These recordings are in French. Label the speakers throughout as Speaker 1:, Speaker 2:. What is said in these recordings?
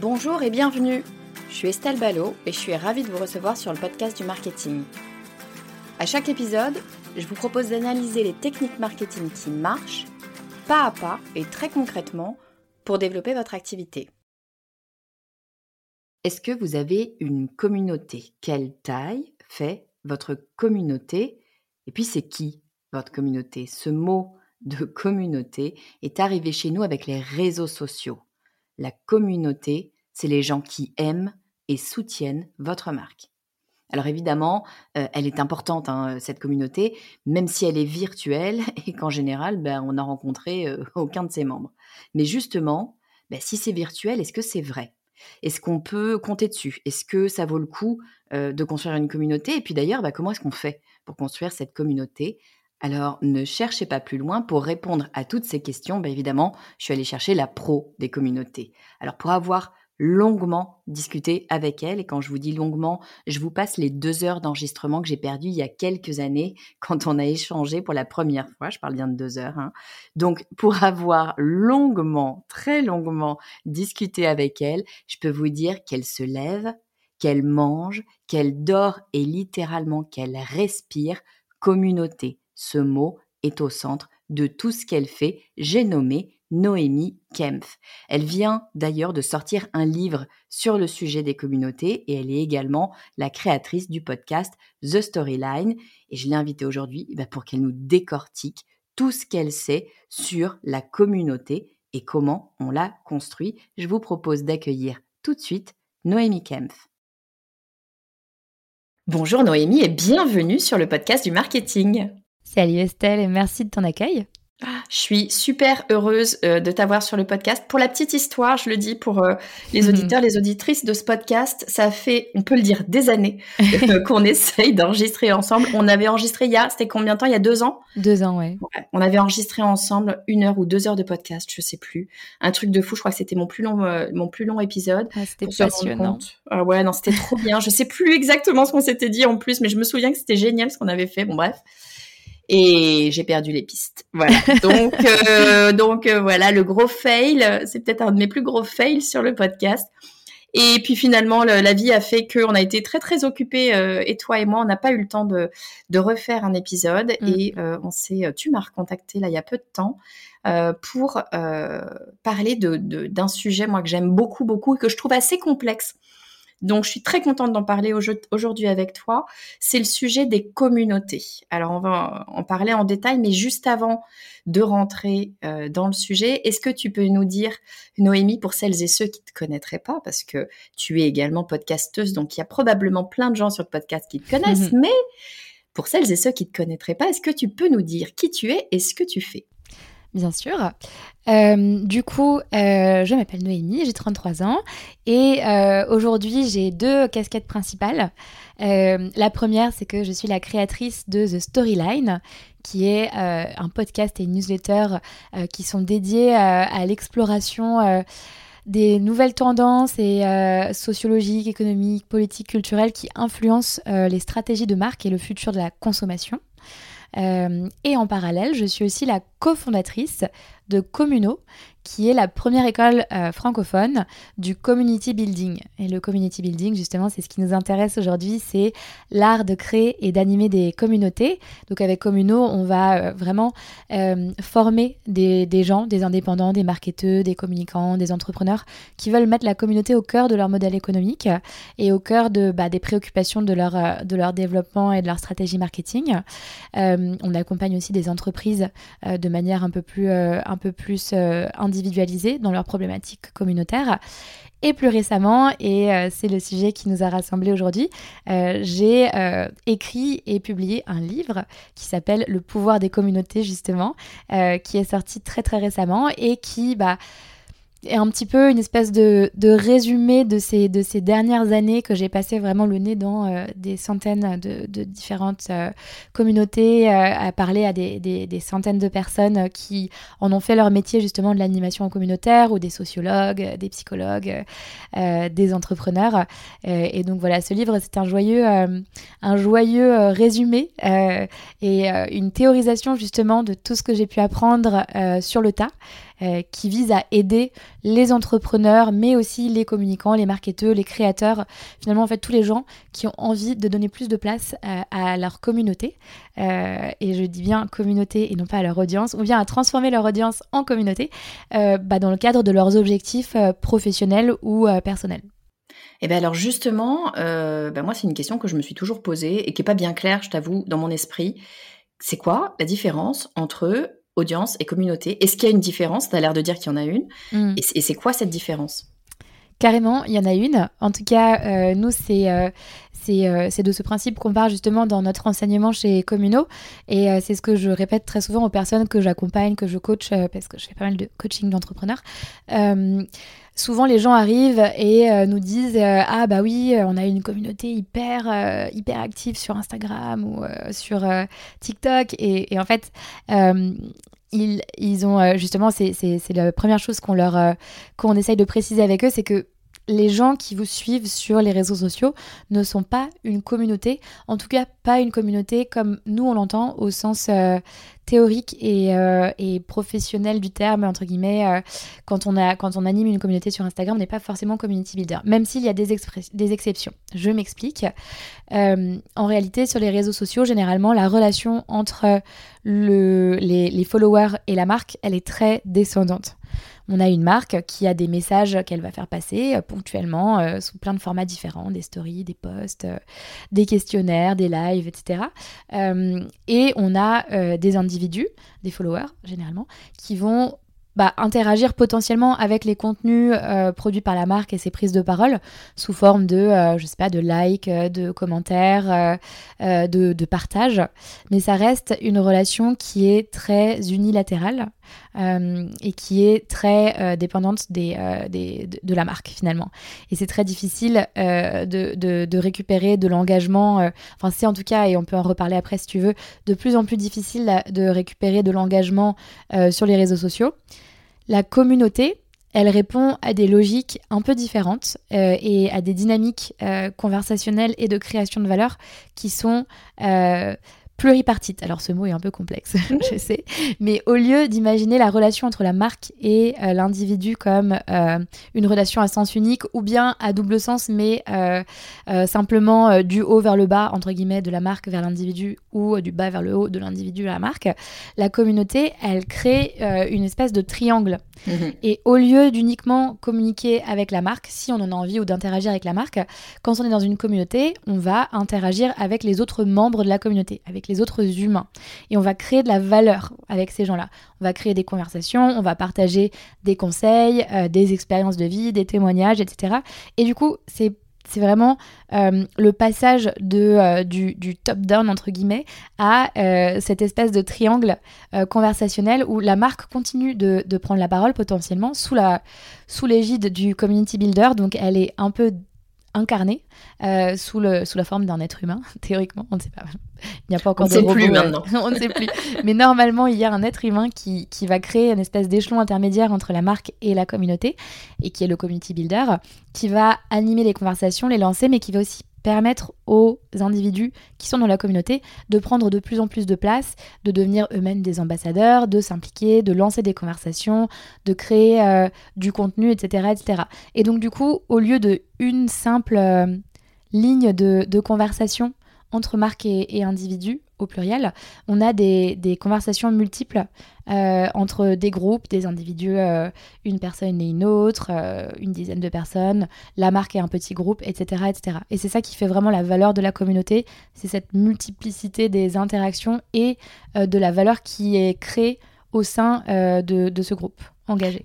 Speaker 1: Bonjour et bienvenue. Je suis Estelle Ballot et je suis ravie de vous recevoir sur le podcast du marketing. À chaque épisode, je vous propose d'analyser les techniques marketing qui marchent, pas à pas et très concrètement, pour développer votre activité. Est-ce que vous avez une communauté? Quelle taille fait votre communauté? Et puis c'est qui votre communauté? Ce mot de communauté est arrivé chez nous avec les réseaux sociaux. La communauté, c'est les gens qui aiment et soutiennent votre marque. Alors évidemment, euh, elle est importante, hein, cette communauté, même si elle est virtuelle et qu'en général, ben, on n'a rencontré euh, aucun de ses membres. Mais justement, ben, si c'est virtuel, est-ce que c'est vrai? Est-ce qu'on peut compter dessus? Est-ce que ça vaut le coup euh, de construire une communauté? Et puis d'ailleurs, ben, comment est-ce qu'on fait pour construire cette communauté? Alors, ne cherchez pas plus loin pour répondre à toutes ces questions. Bien évidemment, je suis allée chercher la pro des communautés. Alors, pour avoir longuement discuté avec elle, et quand je vous dis longuement, je vous passe les deux heures d'enregistrement que j'ai perdues il y a quelques années quand on a échangé pour la première fois. Je parle bien de deux heures. Hein. Donc, pour avoir longuement, très longuement discuté avec elle, je peux vous dire qu'elle se lève, qu'elle mange, qu'elle dort et littéralement qu'elle respire communauté ce mot est au centre de tout ce qu'elle fait. J'ai nommé Noémie Kempf. Elle vient d'ailleurs de sortir un livre sur le sujet des communautés et elle est également la créatrice du podcast The Storyline. Et je l'ai invitée aujourd'hui bah, pour qu'elle nous décortique tout ce qu'elle sait sur la communauté et comment on la construit. Je vous propose d'accueillir tout de suite Noémie Kempf. Bonjour Noémie et bienvenue sur le podcast du marketing.
Speaker 2: Salut Estelle et merci de ton accueil.
Speaker 1: Ah, je suis super heureuse euh, de t'avoir sur le podcast. Pour la petite histoire, je le dis pour euh, les auditeurs, les auditrices de ce podcast, ça fait, on peut le dire, des années euh, qu'on essaye d'enregistrer ensemble. On avait enregistré il y a, c'était combien de temps? Il y a deux ans?
Speaker 2: Deux ans, ouais.
Speaker 1: On avait enregistré ensemble une heure ou deux heures de podcast, je sais plus. Un truc de fou. Je crois que c'était mon plus long, mon plus long épisode.
Speaker 2: Ah, c'était passionnant.
Speaker 1: Ah ouais, non, c'était trop bien. Je sais plus exactement ce qu'on s'était dit en plus, mais je me souviens que c'était génial ce qu'on avait fait. Bon, bref et j'ai perdu les pistes. Voilà. Donc, euh, donc euh, voilà, le gros fail, c'est peut-être un de mes plus gros fails sur le podcast. Et puis finalement, la vie a fait qu'on a été très très occupés euh, et toi et moi, on n'a pas eu le temps de, de refaire un épisode mm. et on s'est, tu m'as recontacté là il y a peu de temps pour parler de, d'un sujet moi que j'aime beaucoup beaucoup et que je trouve assez complexe donc, je suis très contente d'en parler aujourd'hui avec toi. C'est le sujet des communautés. Alors, on va en parler en détail, mais juste avant de rentrer euh, dans le sujet, est-ce que tu peux nous dire, Noémie, pour celles et ceux qui ne te connaîtraient pas, parce que tu es également podcasteuse, donc il y a probablement plein de gens sur le podcast qui te connaissent, mais pour celles et ceux qui ne te connaîtraient pas, est-ce que tu peux nous dire qui tu es et ce que tu fais?
Speaker 2: Bien sûr. Euh, du coup, euh, je m'appelle Noémie, j'ai 33 ans et euh, aujourd'hui j'ai deux casquettes principales. la première, c'est que je suis la créatrice de The Storyline, qui est un podcast et une newsletter qui sont dédiés à l'exploration des nouvelles tendances et sociologiques, économiques, politiques, culturelles qui influencent les stratégies de marque et le futur de la consommation. et en parallèle, je suis aussi la cofondatrice de Communo, qui est la première école euh, francophone du community building. Et le community building, justement, c'est ce qui nous intéresse aujourd'hui, c'est l'art de créer et d'animer des communautés. Donc avec Communo, on va euh, vraiment euh, former des, gens, des indépendants, des marketeurs, des communicants, des entrepreneurs qui veulent mettre la communauté au cœur de leur modèle économique et au cœur bah, des préoccupations de leur développement et de leur stratégie marketing. on accompagne aussi des entreprises de manière un peu plus, un peu plus individuelle individualisés dans leurs problématiques communautaires. Et plus récemment, et euh, c'est le sujet qui nous a rassemblés aujourd'hui, euh, j'ai euh, écrit et publié un livre qui s'appelle Le pouvoir des communautés, justement, qui est sorti très très récemment et qui... Bah, et un petit peu une espèce de, de, résumé de ces, de ces dernières années que j'ai passé vraiment le nez dans euh, des centaines de, différentes euh, communautés, euh, à parler à des, des, des, centaines de personnes qui en ont fait leur métier justement de l'animation communautaire ou des sociologues, des psychologues, des entrepreneurs. et donc voilà, ce livre c'est un joyeux, un joyeux résumé et une théorisation justement de tout ce que j'ai pu apprendre sur le tas. Euh, qui vise à aider les entrepreneurs, mais aussi les communicants, les marketeurs, les créateurs, finalement en fait tous les gens qui ont envie de donner plus de place euh, à leur communauté. Euh, et je dis bien communauté et non pas à leur audience, ou bien à transformer leur audience en communauté bah, dans le cadre de leurs objectifs professionnels ou personnels.
Speaker 1: Et eh bien alors justement, ben moi c'est une question que je me suis toujours posée et qui n'est pas bien claire, je t'avoue, dans mon esprit. C'est quoi la différence entre audience et communauté. Est-ce qu'il y a une différence? Tu as l'air de dire qu'il y en a une. Mm. Et c'est quoi cette différence?
Speaker 2: Carrément, il y en a une. En tout cas, euh, nous, c'est euh, euh, de ce principe qu'on parle justement dans notre enseignement chez Communo. Et c'est ce que je répète très souvent aux personnes que j'accompagne, que je coach, parce que je fais pas mal de coaching d'entrepreneurs souvent les gens arrivent et nous disent ah bah oui on a une communauté hyper hyper active sur Instagram ou sur TikTok et, et, en fait ils, ils ont euh, justement, c'est la première chose qu'on leur euh, qu'on essaye de préciser avec eux, c'est que les gens qui vous suivent sur les réseaux sociaux ne sont pas une communauté, en tout cas pas une communauté comme nous on l'entend au sens euh, théorique euh, et, professionnel du terme, entre guillemets. Euh, quand, on anime une communauté sur Instagram, on n'est pas forcément community builder, même s'il y a des, exceptions. Je m'explique. en réalité, sur les réseaux sociaux, généralement, la relation entre le, les, les followers et la marque, elle est très descendante on a une marque qui a des messages qu'elle va faire passer euh, ponctuellement euh, sous plein de formats différents, des stories, des posts, euh, des questionnaires, des lives, etc. et on a des individus, des followers généralement, qui vont bah, interagir potentiellement avec les contenus produits par la marque et ses prises de parole sous forme de, sais pas, de likes, de commentaires, de, de partage. Mais ça reste une relation qui est très unilatérale et qui est très dépendante des, des, de, la marque finalement. Et c'est très difficile de, récupérer de l'engagement, enfin c'est en tout cas, et on peut en reparler après si tu veux, de plus en plus difficile de récupérer de l'engagement sur les réseaux sociaux. La communauté, elle répond à des logiques un peu différentes euh, et à des dynamiques euh, conversationnelles et de création de valeur qui sont euh, pluripartite. Alors ce mot est un peu complexe, je sais, mais au lieu d'imaginer la relation entre la marque et euh, l'individu comme euh, une relation à sens unique ou bien à double sens, mais euh, simplement du haut vers le bas, entre guillemets, de la marque vers l'individu ou du bas vers le haut de l'individu à la marque, la communauté, elle crée une espèce de triangle. Mhm. Et au lieu d'uniquement communiquer avec la marque, si on en a envie ou d'interagir avec la marque, quand on est dans une communauté, on va interagir avec les autres membres de la communauté, avec les autres humains. Et on va créer de la valeur avec ces gens-là. On va créer des conversations, on va partager des conseils, euh, des expériences de vie, des témoignages, etc. Et du coup, c'est c'est vraiment euh, le passage de, euh, du, top-down, entre guillemets, à cette espèce de triangle conversationnel où la marque continue de, de, prendre la parole potentiellement sous la sous l'égide du community builder. Donc elle est un peu incarné euh, sous, le, sous la forme d'un être humain, théoriquement, on ne sait pas. Il n'y a pas encore
Speaker 1: on de Plus maintenant.
Speaker 2: on ne sait plus. Mais normalement, il y a un être humain qui, qui va créer une espèce d'échelon intermédiaire entre la marque et la communauté, et qui est le community builder, qui va animer les conversations, les lancer, mais qui va aussi permettre aux individus qui sont dans la communauté de prendre de plus en plus de place, de devenir eux-mêmes des ambassadeurs, de s'impliquer, de lancer des conversations, de créer euh, du contenu, etc., etc. Et donc du coup, au lieu de une simple euh, ligne de, conversation entre marques et, individus, au pluriel, on a des, conversations multiples euh, entre des groupes, des individus, euh, une personne et une autre, euh, une dizaine de personnes, la marque et un petit groupe, etc. etc. Et c'est ça qui fait vraiment la valeur de la communauté, c'est cette multiplicité des interactions et de la valeur qui est créée au sein de, ce groupe engagé.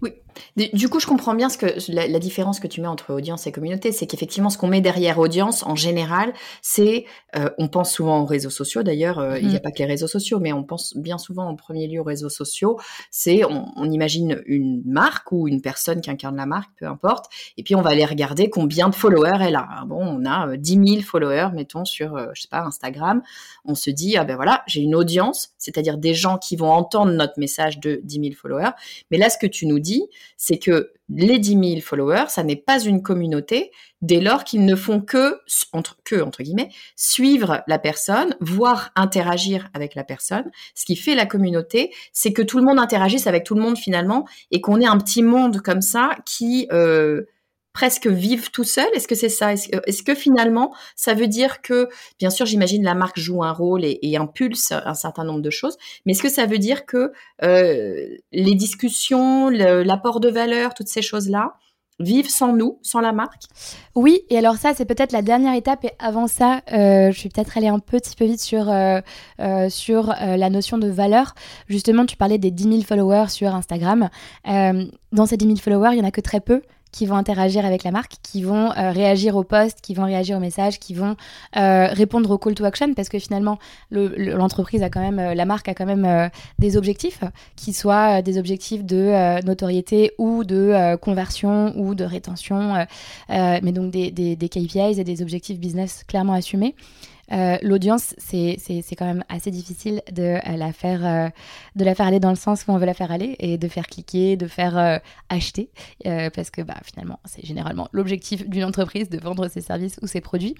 Speaker 1: Du coup, je comprends bien ce que la, différence que tu mets entre audience et communauté, c'est qu'effectivement, ce qu'on met derrière audience, en général, c'est, euh, on pense souvent aux réseaux sociaux. D'ailleurs, euh, il n'y a mm. pas que les réseaux sociaux, mais on pense bien souvent en premier lieu aux réseaux sociaux. C'est, on, imagine une marque ou une personne qui incarne la marque, peu importe, et puis on va aller regarder combien de followers elle a. Bon, on a 10 euh, 000 followers, mettons sur, je sais pas, Instagram. On se dit, ah ben voilà, j'ai une audience, c'est-à-dire des gens qui vont entendre notre message de 10 000 followers. Mais là, ce que tu nous dis, c'est que les 10 000 followers, ça n'est pas une communauté dès lors qu'ils ne font que, entre, que, entre guillemets, suivre la personne, voire interagir avec la personne. Ce qui fait la communauté, c'est que tout le monde interagisse avec tout le monde finalement et qu'on ait un petit monde comme ça qui euh, presque vivent tout seul Est-ce que c'est ça? Est-ce que, finalement, ça veut dire que, bien sûr, j'imagine la marque joue un rôle et, impulse un certain nombre de choses, mais est-ce que ça veut dire que euh, les discussions, l'apport de valeur, toutes ces choses-là, vivent sans nous, sans la marque?
Speaker 2: Oui, et alors ça, c'est peut-être la dernière étape. Et avant ça, euh, je vais peut-être aller un petit peu vite sur, euh, sur la notion de valeur. Justement, tu parlais des 10 000 followers sur Instagram. dans ces 10 000 followers, il n'y en a que très peu qui vont interagir avec la marque, qui vont euh, réagir aux posts, qui vont réagir aux messages, qui vont euh, répondre au call to action, parce que finalement, l'entreprise a quand même, euh, la marque a quand même des objectifs, qui soient des objectifs de notoriété ou de conversion ou de rétention, mais donc des, des, des KPIs et des objectifs business clairement assumés. Euh, l'audience, c'est quand même assez difficile de, euh, la faire, euh, de la faire aller dans le sens où on veut la faire aller et de faire cliquer, de faire acheter, parce que bah, finalement, c'est généralement l'objectif d'une entreprise de vendre ses services ou ses produits.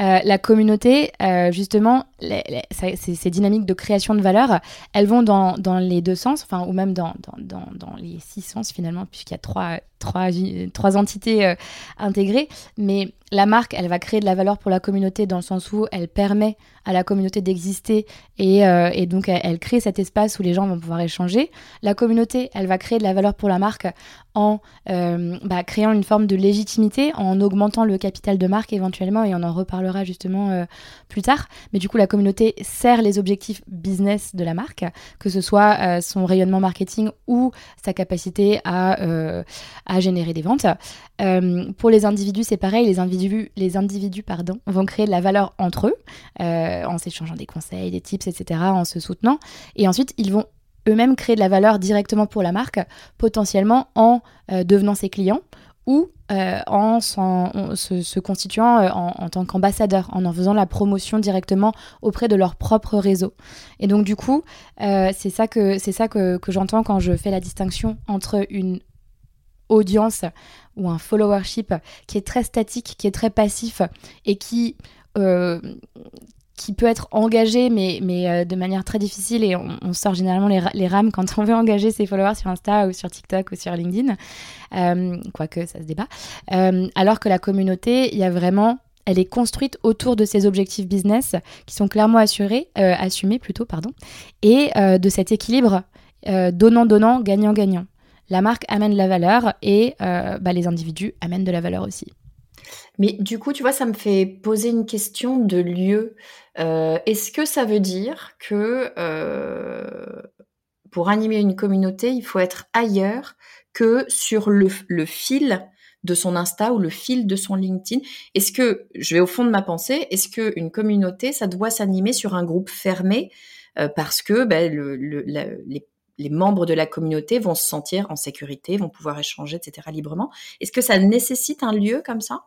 Speaker 2: Euh, la communauté, euh, justement, ces, dynamiques de création de valeur, elles vont dans, les deux sens, enfin, ou même dans, les six sens finalement, puisqu'il y a trois, entités euh, intégrées. Mais la marque, elle va créer de la valeur pour la communauté dans le sens où elle permet à la communauté d'exister et, donc elle, crée cet espace où les gens vont pouvoir échanger. La communauté, elle va créer de la valeur pour la marque en bah, créant une forme de légitimité, en augmentant le capital de marque éventuellement, et on en justement euh, plus tard. Mais du coup, la communauté sert les objectifs business de la marque, que ce soit son rayonnement marketing ou sa capacité à, à générer des ventes. pour les individus, c'est pareil, les individus, les individus pardon, vont créer de la valeur entre eux. Euh, en s'échangeant des conseils, des tips, etc., en se soutenant. Et ensuite, ils vont eux-mêmes créer de la valeur directement pour la marque, potentiellement en euh, devenant ses clients ou euh, en, se, constituant en, tant qu'ambassadeur, en en faisant la promotion directement auprès de leur propre réseau. Et donc du coup, c'est ça que, c'est ça que, que j'entends quand je fais la distinction entre une audience ou un followership qui est très statique, qui est très passif et qui qui peut être engagé, mais, mais euh, de manière très difficile. Et on, sort généralement les, les, rames quand on veut engager ses followers sur Insta ou sur TikTok ou sur LinkedIn. Euh, quoique ça se débat. Euh, alors que la communauté, il y a vraiment. Elle est construite autour de ces objectifs business qui sont clairement assurés, assumés plutôt, pardon, et de cet équilibre donnant-donnant, gagnant-gagnant. La marque amène la valeur et bah, les individus amènent de la valeur aussi.
Speaker 1: Mais du coup, tu vois, ça me fait poser une question de lieu. Euh, est-ce que ça veut dire que euh, pour animer une communauté, il faut être ailleurs que sur le, fil de son Insta ou le fil de son LinkedIn? Est-ce que, je vais au fond de ma pensée, est-ce qu'une communauté, ça doit s'animer sur un groupe fermé euh, parce que ben, les, les membres de la communauté vont se sentir en sécurité, vont pouvoir échanger, etc. librement? Est-ce que ça nécessite un lieu comme ça?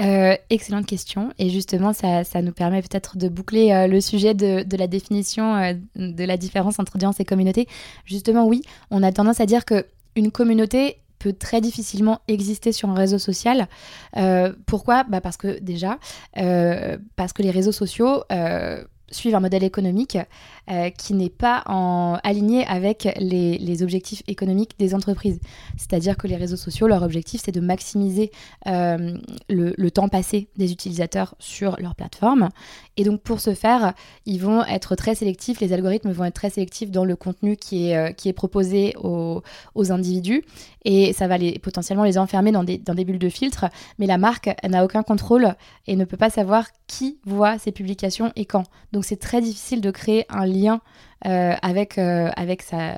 Speaker 2: Euh, excellente question. Et justement, ça, nous permet peut-être de boucler euh, le sujet de, la définition euh, de la différence entre audience et communauté. Justement, oui, on a tendance à dire qu'une communauté peut très difficilement exister sur un réseau social. pourquoi? Bah Parce que déjà, parce que les réseaux sociaux suivent un modèle économique euh, qui n'est pas aligné avec les, objectifs économiques des entreprises. C'est-à-dire que les réseaux sociaux, leur objectif, c'est de maximiser euh, le, temps passé des utilisateurs sur leur plateforme. Et donc, pour ce faire, ils vont être très sélectifs, les algorithmes vont être très sélectifs dans le contenu qui est, euh, qui est proposé aux, individus. Et ça va les, potentiellement les enfermer dans des, dans des bulles de filtre. Mais la marque n'a aucun contrôle et ne peut pas savoir qui voit ces publications et quand. Donc, c'est très difficile de créer un lien euh, avec, euh, avec sa,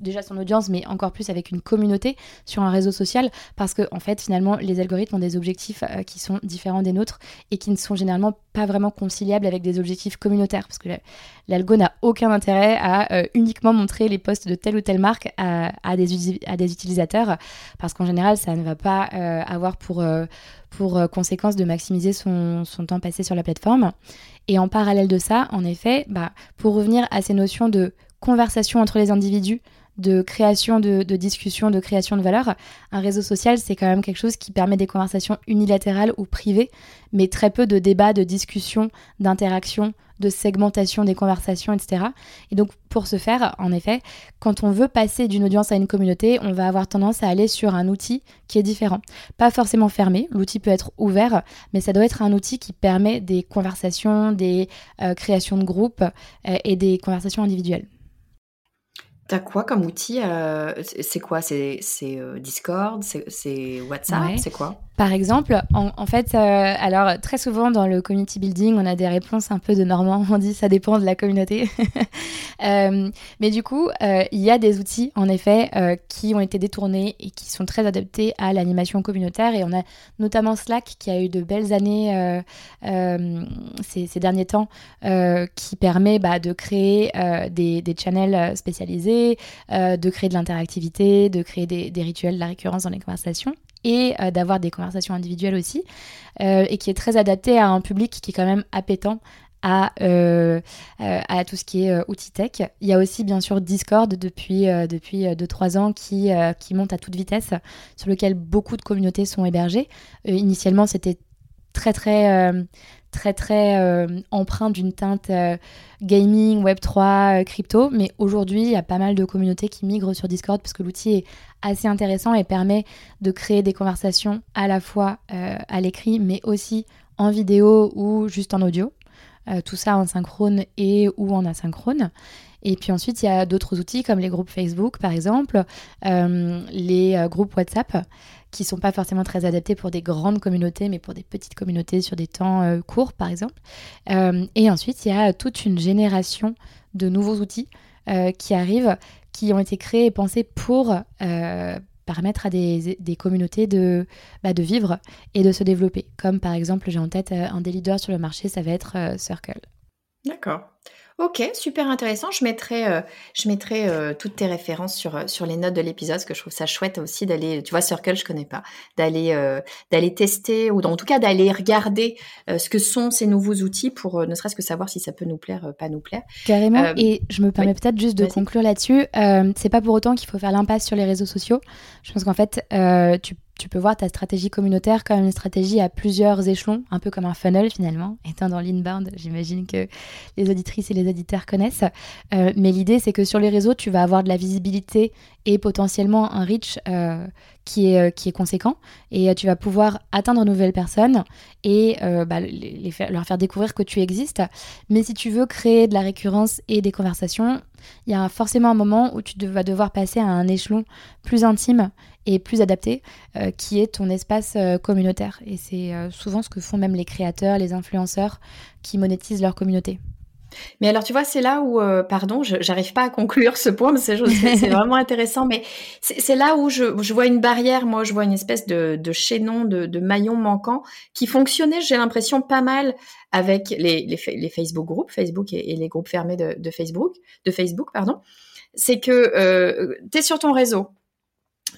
Speaker 2: déjà son audience, mais encore plus avec une communauté sur un réseau social, parce que en fait, finalement, les algorithmes ont des objectifs euh, qui sont différents des nôtres et qui ne sont généralement pas vraiment conciliables avec des objectifs communautaires, parce que l'algo n'a aucun intérêt à uniquement montrer les posts de telle ou telle marque à, des, à des, utilisateurs, parce qu'en général, ça ne va pas avoir pour, pour conséquence de maximiser son, son temps passé sur la plateforme. Et en parallèle de ça, en effet, bah, pour revenir à ces notions de conversation entre les individus, de création de, de discussion, de création de valeur, un réseau social, c'est quand même quelque chose qui permet des conversations unilatérales ou privées, mais très peu de débats, de discussions, d'interactions, de segmentation des conversations, etc. Et donc, pour ce faire, en effet, quand on veut passer d'une audience à une communauté, on va avoir tendance à aller sur un outil qui est différent. Pas forcément fermé, l'outil peut être ouvert, mais ça doit être un outil qui permet des conversations, des euh, créations de groupes euh, et des conversations individuelles.
Speaker 1: T'as quoi comme outil euh, C'est quoi? C'est Discord? C'est WhatsApp? C'est quoi?
Speaker 2: Par exemple, en, fait, euh, alors très souvent dans le community building, on a des réponses un peu de Normand. On dit ça dépend de la communauté. Euh, mais du coup, euh, il y a des outils, en effet, qui ont été détournés et qui sont très adaptés à l'animation communautaire. Et on a notamment Slack qui a eu de belles années ces, derniers temps, qui permet bah, de créer des, des, channels spécialisés, de créer de l'interactivité, de créer des, des rituels de la récurrence dans les conversations et euh, d'avoir des conversations individuelles aussi, euh, et qui est très adapté à un public qui est quand même appétant à, euh, à tout ce qui est outils tech. Il y a aussi bien sûr Discord depuis, depuis 2-3 ans qui, qui monte à toute vitesse, sur lequel beaucoup de communautés sont hébergées. initialement, c'était très très très très euh, empreint d'une teinte euh, gaming, Web3, euh, crypto. Mais aujourd'hui, il y a pas mal de communautés qui migrent sur Discord parce que l'outil est assez intéressant et permet de créer des conversations à la fois à l'écrit, mais aussi en vidéo ou juste en audio. tout ça en synchrone et ou en asynchrone. Et puis ensuite, il y a d'autres outils comme les groupes Facebook, par exemple, les groupes WhatsApp qui sont pas forcément très adaptés pour des grandes communautés, mais pour des petites communautés sur des temps euh, courts, par exemple. Euh, et ensuite, il y a toute une génération de nouveaux outils euh, qui arrivent, qui ont été créés et pensés pour permettre à des, des communautés de, bah, de vivre et de se développer. Comme par exemple, j'ai en tête un des leaders sur le marché, ça va être Circle.
Speaker 1: D'accord. Ok, super intéressant. Je mettrai, euh, je mettrai euh, toutes tes références sur, euh, sur les notes de l'épisode, parce que je trouve ça chouette aussi d'aller, tu vois, Circle, je connais pas, d'aller, d'aller tester ou en tout cas d'aller regarder ce que sont ces nouveaux outils pour ne serait-ce que savoir si ça peut nous plaire, pas nous plaire.
Speaker 2: Carrément. et je me permets peut-être juste de conclure là-dessus. c'est pas pour autant qu'il faut faire l'impasse sur les réseaux sociaux. Je pense qu'en fait, tu tu peux voir ta stratégie communautaire comme une stratégie à plusieurs échelons, un peu comme un funnel finalement. Étant dans l'inbound, j'imagine que les auditrices et les auditeurs connaissent. Euh, mais l'idée, c'est que sur les réseaux, tu vas avoir de la visibilité et potentiellement un reach euh, qui, est, euh, qui est conséquent. Et tu vas pouvoir atteindre de nouvelles personnes et bah, leur faire découvrir que tu existes. Mais si tu veux créer de la récurrence et des conversations, il y a forcément un moment où tu vas devoir passer à un échelon plus intime et plus adapté, euh, qui est ton espace euh, communautaire. Et c'est euh, souvent ce que font même les créateurs, les influenceurs qui monétisent leur communauté.
Speaker 1: Mais alors, tu vois, c'est là où, pardon, j'arrive pas à conclure ce point, mais c'est vraiment intéressant, mais c'est là où je, vois une barrière, moi, je vois une espèce de, chaînon, de, maillon manquant qui fonctionnait, j'ai l'impression, pas mal avec les, les, Facebook groupes, Facebook et, les groupes fermés de, de, Facebook, de Facebook, pardon. C'est que tu es sur ton réseau,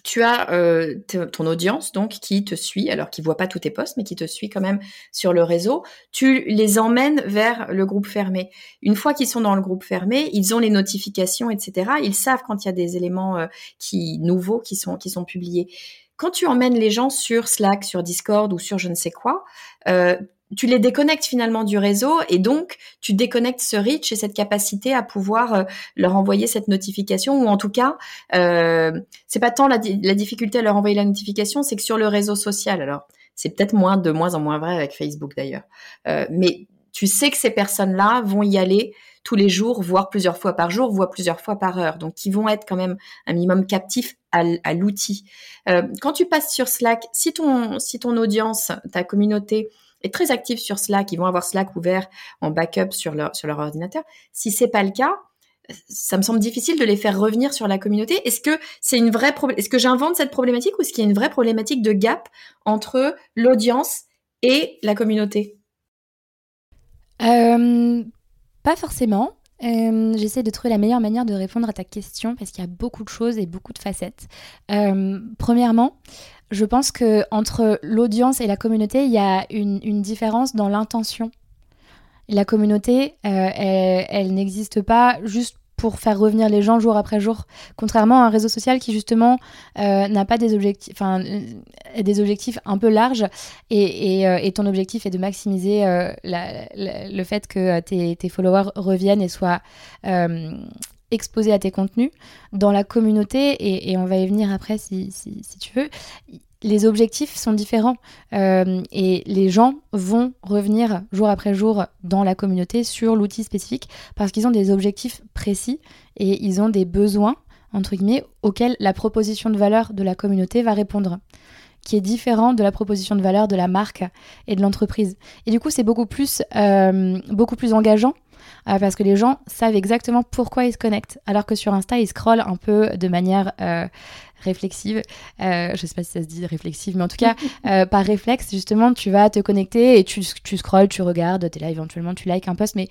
Speaker 1: tu as euh, ton audience donc qui te suit, alors qui voit pas tous tes posts, mais qui te suit quand même sur le réseau. Tu les emmènes vers le groupe fermé. Une fois qu'ils sont dans le groupe fermé, ils ont les notifications, etc. Ils savent quand il y a des éléments euh, qui nouveaux qui sont qui sont publiés. Quand tu emmènes les gens sur Slack, sur Discord ou sur je ne sais quoi, euh, tu les déconnectes finalement du réseau et donc tu déconnectes ce reach et cette capacité à pouvoir euh, leur envoyer cette notification ou en tout cas euh, c'est pas tant la, difficulté à leur envoyer la notification c'est que sur le réseau social alors c'est peut-être moins de moins en moins vrai avec Facebook d'ailleurs euh, mais tu sais que ces personnes-là vont y aller tous les jours, voire plusieurs fois par jour, voire plusieurs fois par heure. Donc, qui vont être quand même un minimum captifs à, l'outil. Euh, quand tu passes sur Slack, si ton, si ton audience, ta communauté est très active sur Slack, ils vont avoir Slack ouvert en backup sur leur, sur leur ordinateur. Si c'est pas le cas, ça me semble difficile de les faire revenir sur la communauté. Est-ce que c'est une vraie est-ce que j'invente cette problématique ou est-ce qu'il y a une vraie problématique de gap entre l'audience et la communauté?
Speaker 2: Euh, Pas forcément. Euh, j'essaie de trouver la meilleure manière de répondre à ta question parce qu'il y a beaucoup de choses et beaucoup de facettes. Euh, premièrement, je pense que entre l'audience et la communauté, il y a une, différence dans l'intention. La communauté, euh, elle, n'existe pas juste pour faire revenir les gens jour après jour, contrairement à un réseau social qui justement euh, n'a pas des objectifs, enfin euh, des objectifs un peu larges. Et, ton objectif est de maximiser le fait que tes, followers reviennent et soient exposé à tes contenus dans la communauté, et, on va y venir après si, si, tu veux, les objectifs sont différents euh, et les gens vont revenir jour après jour dans la communauté sur l'outil spécifique parce qu'ils ont des objectifs précis et ils ont des besoins, entre guillemets, auxquels la proposition de valeur de la communauté va répondre qui est différent de la proposition de valeur de la marque et de l'entreprise. Et du coup, c'est beaucoup plus, euh, beaucoup plus engageant euh, parce que les gens savent exactement pourquoi ils se connectent. Alors que sur Insta, ils scrollent un peu de manière réflexive. Euh, je sais pas si ça se dit réflexive, mais en tout cas, par réflexe, justement, tu vas te connecter et tu, tu scrolles, tu regardes, tu es là éventuellement, tu likes un post, mais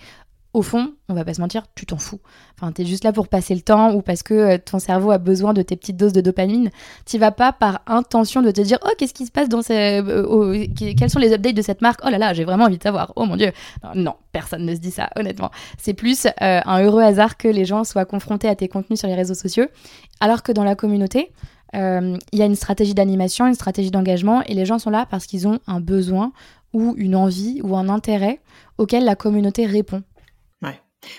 Speaker 2: au fond, on va pas se mentir, tu t'en fous. Enfin, tu es juste là pour passer le temps ou parce que euh, ton cerveau a besoin de tes petites doses de dopamine. Tu vas pas par intention de te dire "Oh, qu'est-ce qui se passe dans ces euh, quels sont les updates de cette marque? Oh là là, j'ai vraiment envie de savoir. Oh mon dieu." Non, personne ne se dit ça, honnêtement. C'est plus euh, un heureux hasard que les gens soient confrontés à tes contenus sur les réseaux sociaux, alors que dans la communauté, il y a une stratégie d'animation, une stratégie d'engagement, et les gens sont là parce qu'ils ont un besoin ou une envie ou un intérêt auquel la communauté répond.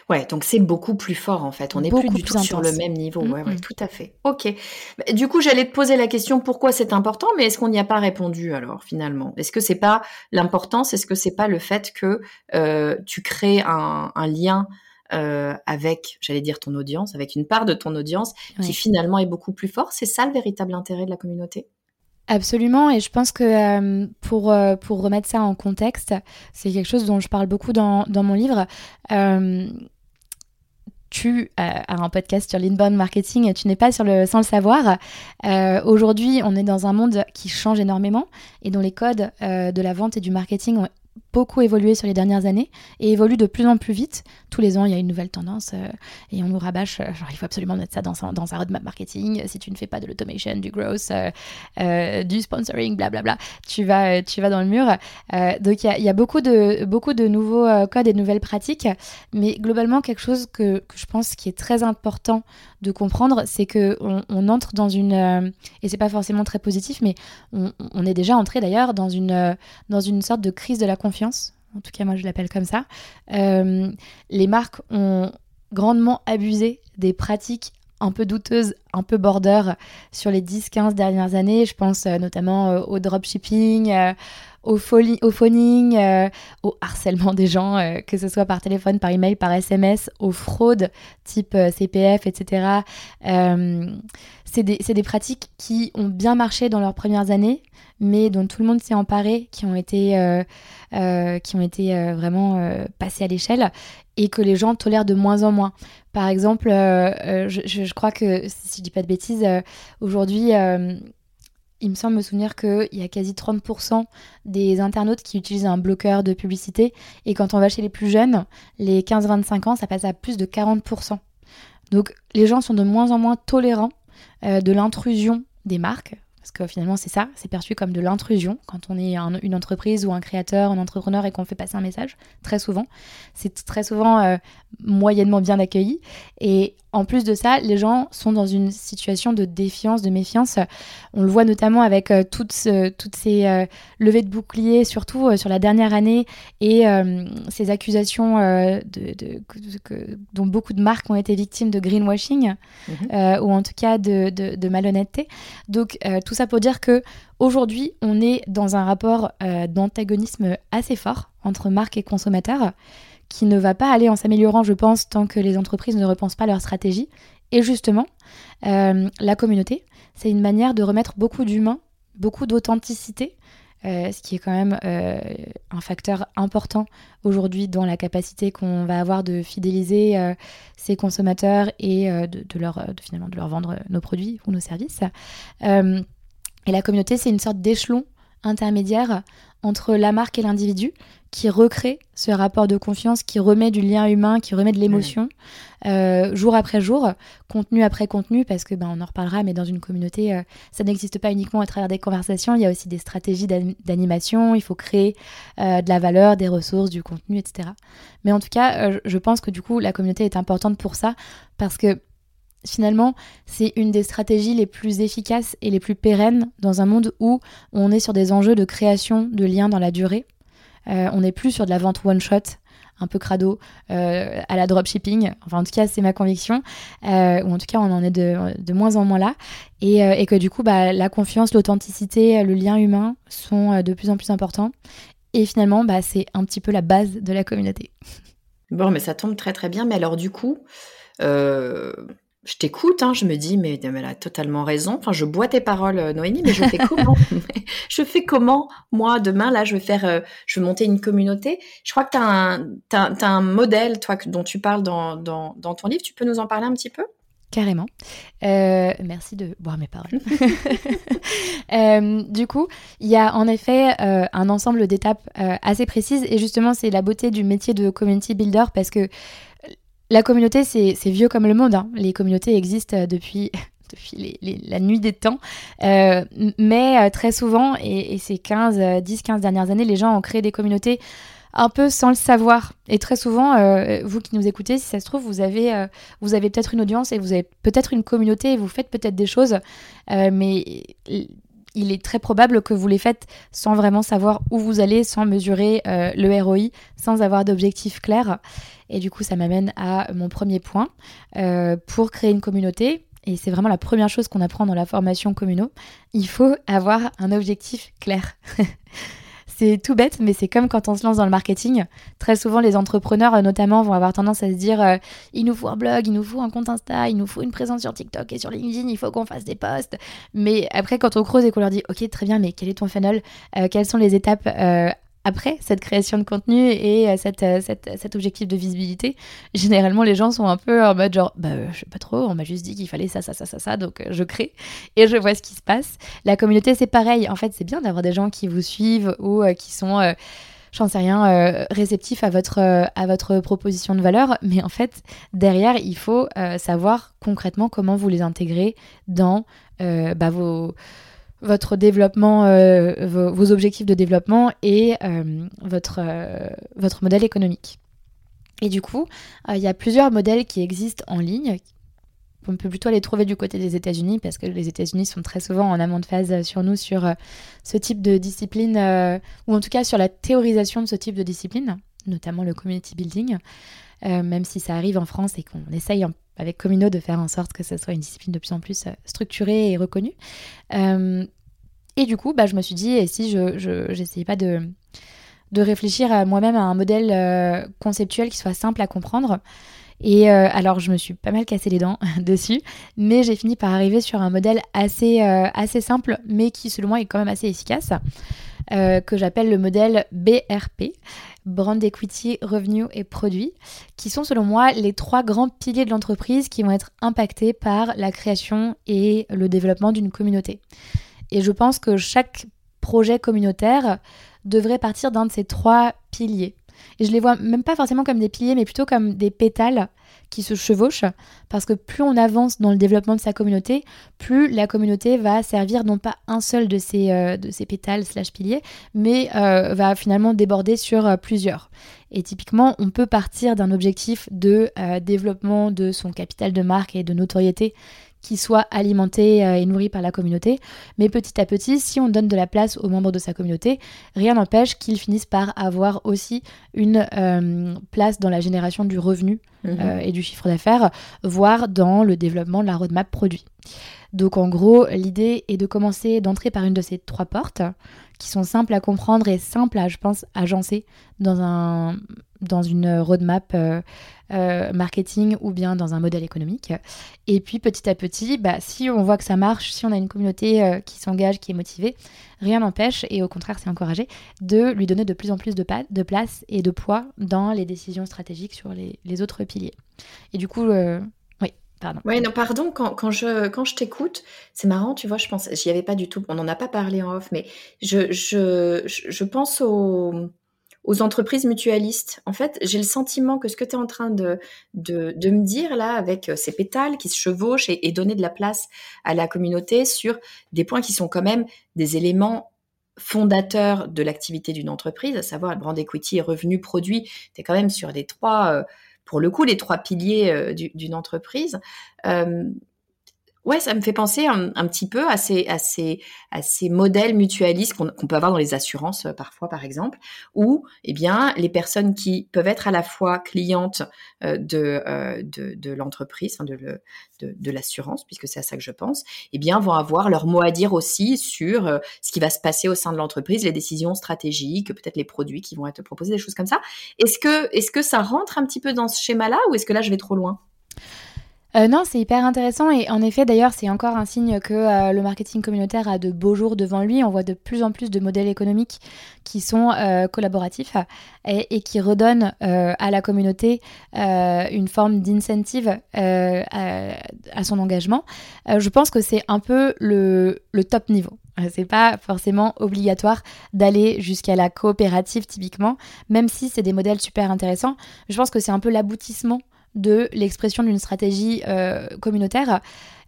Speaker 1: Ouais, donc c'est beaucoup plus fort en fait. On n'est plus du tout sur le même niveau. Ouais, ouais, tout à fait. Ok. Bah, du coup, j'allais te poser la question pourquoi c'est important, mais est-ce qu'on n'y a pas répondu alors finalement? Est-ce que c'est pas l'importance? Est-ce que c'est pas le fait que euh, tu crées un, lien euh, avec, j'allais dire ton audience, avec une part de ton audience qui finalement est beaucoup plus fort C'est ça le véritable intérêt de la communauté?
Speaker 2: Absolument, et je pense que euh, pour, euh, pour remettre ça en contexte, c'est quelque chose dont je parle beaucoup dans, mon livre. Euh, tu as un podcast sur l'inbound marketing, tu n'es pas sur le, sans le savoir. Aujourd'hui, on est dans un monde qui change énormément et dont les codes de la vente et du marketing ont beaucoup évolué sur les dernières années et évolue de plus en plus vite. Tous les ans, il y a une nouvelle tendance euh, et on nous rabâche, euh, il faut absolument mettre ça dans sa, dans roadmap marketing. Si tu ne fais pas de l'automation, du growth, euh, du sponsoring, blablabla, tu vas, tu vas dans le mur. donc il y a, beaucoup, de, beaucoup de nouveaux codes et de nouvelles pratiques, mais globalement quelque chose que, que je pense qui est très important de comprendre, c'est que on, entre dans une et c'est pas forcément très positif, mais on, on est déjà entré d'ailleurs dans une dans une sorte de crise de la confiance en tout cas moi je l'appelle comme ça, euh, les marques ont grandement abusé des pratiques un peu douteuses, un peu border sur les 10-15 dernières années. Je pense euh, notamment euh, au dropshipping, au, phoning, au harcèlement des gens, que ce soit par téléphone, par email, par SMS, aux fraudes type CPF, etc. c'est des, pratiques qui ont bien marché dans leurs premières années, mais dont tout le monde s'est emparé, qui ont été, euh, euh, qui ont été euh, vraiment passés à l'échelle et que les gens tolèrent de moins en moins. Par exemple, je, crois que, si je dis pas de bêtises, aujourd'hui, il me semble me souvenir qu'il y a quasi 30% des internautes qui utilisent un bloqueur de publicité. Et quand on va chez les plus jeunes, les 15-25 ans, ça passe à plus de 40%. Donc les gens sont de moins en moins tolérants de l'intrusion des marques, parce que finalement c'est ça, c'est perçu comme de l'intrusion quand on est une entreprise ou un créateur, un entrepreneur et qu'on fait passer un message, très souvent. C'est très souvent euh, moyennement bien accueilli. Et en plus de ça, les gens sont dans une situation de défiance, de méfiance. On le voit notamment avec euh, toutes, toutes, ces euh, levées de boucliers, surtout sur la dernière année, et ces accusations de, dont beaucoup de marques ont été victimes de greenwashing, mhm. ou en tout cas de, de malhonnêteté. Donc tout ça pour dire que aujourd'hui, on est dans un rapport euh, d'antagonisme assez fort entre marque et consommateur qui ne va pas aller en s'améliorant, je pense, tant que les entreprises ne repensent pas leur stratégie. Et justement, euh, la communauté, c'est une manière de remettre beaucoup d'humain, beaucoup d'authenticité, euh, ce qui est quand même un facteur important aujourd'hui dans la capacité qu'on va avoir de fidéliser ses consommateurs et de, finalement de leur vendre nos produits ou nos services. Et la communauté, c'est une sorte d'échelon intermédiaire entre la marque et l'individu qui recrée ce rapport de confiance, qui remet du lien humain, qui remet de l'émotion euh, jour après jour, contenu après contenu, parce que ben, on en reparlera, mais dans une communauté, euh, ça n'existe pas uniquement à travers des conversations, il y a aussi des stratégies d'animation, il faut créer euh, de la valeur, des ressources, du contenu, etc. Mais en tout cas, je pense que du coup, la communauté est importante pour ça, parce que finalement, c'est une des stratégies les plus efficaces et les plus pérennes dans un monde où on est sur des enjeux de création de liens dans la durée. Euh, on n'est plus sur de la vente one-shot, un peu crado, euh, à la dropshipping. Enfin, en tout cas, c'est ma conviction. Euh, ou en tout cas, on en est de, moins en moins là. Et, que du coup, bah, la confiance, l'authenticité, le lien humain sont de plus en plus importants. Et finalement, bah, c'est un petit peu la base de la communauté.
Speaker 1: Bon, mais ça tombe très très bien. Mais alors, du coup, je t'écoute, hein, je me dis, mais, elle a totalement raison. Enfin, je bois tes paroles, euh, Noémie, mais je fais comment? Je fais comment Moi, demain, là, je vais faire, euh, je vais monter une communauté. Je crois que tu as, un modèle, toi, dont tu parles dans, dans, ton livre. Tu peux nous en parler un petit peu?
Speaker 2: Carrément. Euh, merci de boire mes paroles. du coup, il y a en effet un ensemble d'étapes assez précises et justement, c'est la beauté du métier de community builder parce que la communauté, c'est vieux comme le monde. Hein. Les communautés existent euh, depuis, la nuit des temps. Euh, mais euh, très souvent, et, ces 15, 10-15 dernières années, les gens ont créé des communautés un peu sans le savoir. Et très souvent, vous qui nous écoutez, si ça se trouve, vous avez, vous avez peut-être une audience et vous avez peut-être une communauté et vous faites peut-être des choses, mais il est très probable que vous les faites sans vraiment savoir où vous allez, sans mesurer le ROI, sans avoir d'objectif clair. Et du coup, ça m'amène à mon premier point. Euh, pour créer une communauté, et c'est vraiment la première chose qu'on apprend dans la formation communo, il faut avoir un objectif clair. c'est tout bête, mais c'est comme quand on se lance dans le marketing. Très souvent, les entrepreneurs, euh, notamment, vont avoir tendance à se dire euh, il nous faut un blog, il nous faut un compte Insta, il nous faut une présence sur TikTok et sur LinkedIn, il faut qu'on fasse des posts. Mais après, quand on creuse et qu'on leur dit ok, très bien, mais quel est ton funnel? Quelles sont les étapes après cette création de contenu et euh, euh, cet objectif de visibilité, généralement les gens sont un peu en mode genre, bah, je sais pas trop, on m'a juste dit qu'il fallait ça, ça, ça, ça, ça, donc euh, je crée et je vois ce qui se passe. La communauté, c'est pareil. En fait, c'est bien d'avoir des gens qui vous suivent ou qui sont j'en sais rien, réceptifs à votre, proposition de valeur. Mais en fait, derrière, il faut savoir concrètement comment vous les intégrez dans bah, vos, votre développement, euh, vos, objectifs de développement et euh, votre, euh, votre modèle économique. Et du coup, il y a plusieurs modèles qui existent en ligne. On peut plutôt les trouver du côté des États-Unis parce que les États-Unis sont très souvent en amont de phase sur nous sur ce type de discipline, ou en tout cas sur la théorisation de ce type de discipline, notamment le community building, même si ça arrive en France et qu'on essaye avec Comino de faire en sorte que ce soit une discipline de plus en plus euh, structurée et reconnue. Euh, et du coup, bah, je me suis dit, et si je n'essayais pas de, réfléchir moi-même à un modèle euh, conceptuel qui soit simple à comprendre et alors, je me suis pas mal cassé les dents dessus, mais j'ai fini par arriver sur un modèle assez, assez simple, mais qui, selon moi, est quand même assez efficace, que j'appelle le modèle BRP brand equity, revenus et produits, qui sont selon moi les trois grands piliers de l'entreprise qui vont être impactés par la création et le développement d'une communauté. Et je pense que chaque projet communautaire devrait partir d'un de ces trois piliers. Et je les vois même pas forcément comme des piliers, mais plutôt comme des pétales qui se chevauchent, parce que plus on avance dans le développement de sa communauté, plus la communauté va servir non pas un seul de ces, euh, pétales slash piliers, mais euh, va finalement déborder sur euh, plusieurs. Et typiquement, on peut partir d'un objectif de développement de son capital de marque et de notoriété qui soit alimenté euh, et nourri par la communauté. Mais petit à petit, si on donne de la place aux membres de sa communauté, rien n'empêche qu'ils finissent par avoir aussi une euh, place dans la génération du revenu mhm. euh, et du chiffre d'affaires, voire dans le développement de la roadmap produit. Donc en gros, l'idée est de commencer d'entrer par une de ces trois portes qui sont simples à comprendre et simples à, je pense, agencer dans, un, dans une roadmap euh, euh, marketing ou bien dans un modèle économique. Et puis petit à petit, bah, si on voit que ça marche, si on a une communauté euh, qui s'engage, qui est motivée, rien n'empêche, et au contraire c'est encouragé, de lui donner de plus en plus de, place et de poids dans les décisions stratégiques sur les, autres piliers. Et du coup,
Speaker 1: Pardon. Oui, non, pardon, quand, je, quand je t'écoute, c'est marrant, tu vois, je pense, j'y avais pas du tout, on n'en a pas parlé en off, mais je, je, je pense aux, aux entreprises mutualistes. En fait, j'ai le sentiment que ce que tu es en train de, de, me dire là, avec euh, ces pétales qui se chevauchent et, donner de la place à la communauté sur des points qui sont quand même des éléments fondateurs de l'activité d'une entreprise, à savoir le brand equity revenu produit, tu es quand même sur les trois... Euh, pour le coup, les trois piliers euh, d'une entreprise. Ouais, ça me fait penser un, petit peu à ces, à ces, à ces modèles mutualistes qu'on peut avoir dans les assurances euh, parfois, par exemple, où eh bien, les personnes qui peuvent être à la fois clientes de, de, de l'entreprise, de, de, de l'assurance, puisque c'est à ça que je pense, eh bien, vont avoir leur mot à dire aussi sur euh, ce qui va se passer au sein de l'entreprise, les décisions stratégiques, peut-être les produits qui vont être proposés, des choses comme ça. Est-ce que, est-ce que ça rentre un petit peu dans ce schéma-là ou est-ce que là, je vais trop loin?
Speaker 2: Euh, non, c'est hyper intéressant et en effet d'ailleurs c'est encore un signe que euh, le marketing communautaire a de beaux jours devant lui. On voit de plus en plus de modèles économiques qui sont euh, collaboratifs et, qui redonnent à la communauté une forme d'incentive à, son engagement. je pense que c'est un peu le, le top niveau. C'est pas forcément obligatoire d'aller jusqu'à la coopérative typiquement, même si c'est des modèles super intéressants. Je pense que c'est un peu l'aboutissement de l'expression d'une stratégie euh, communautaire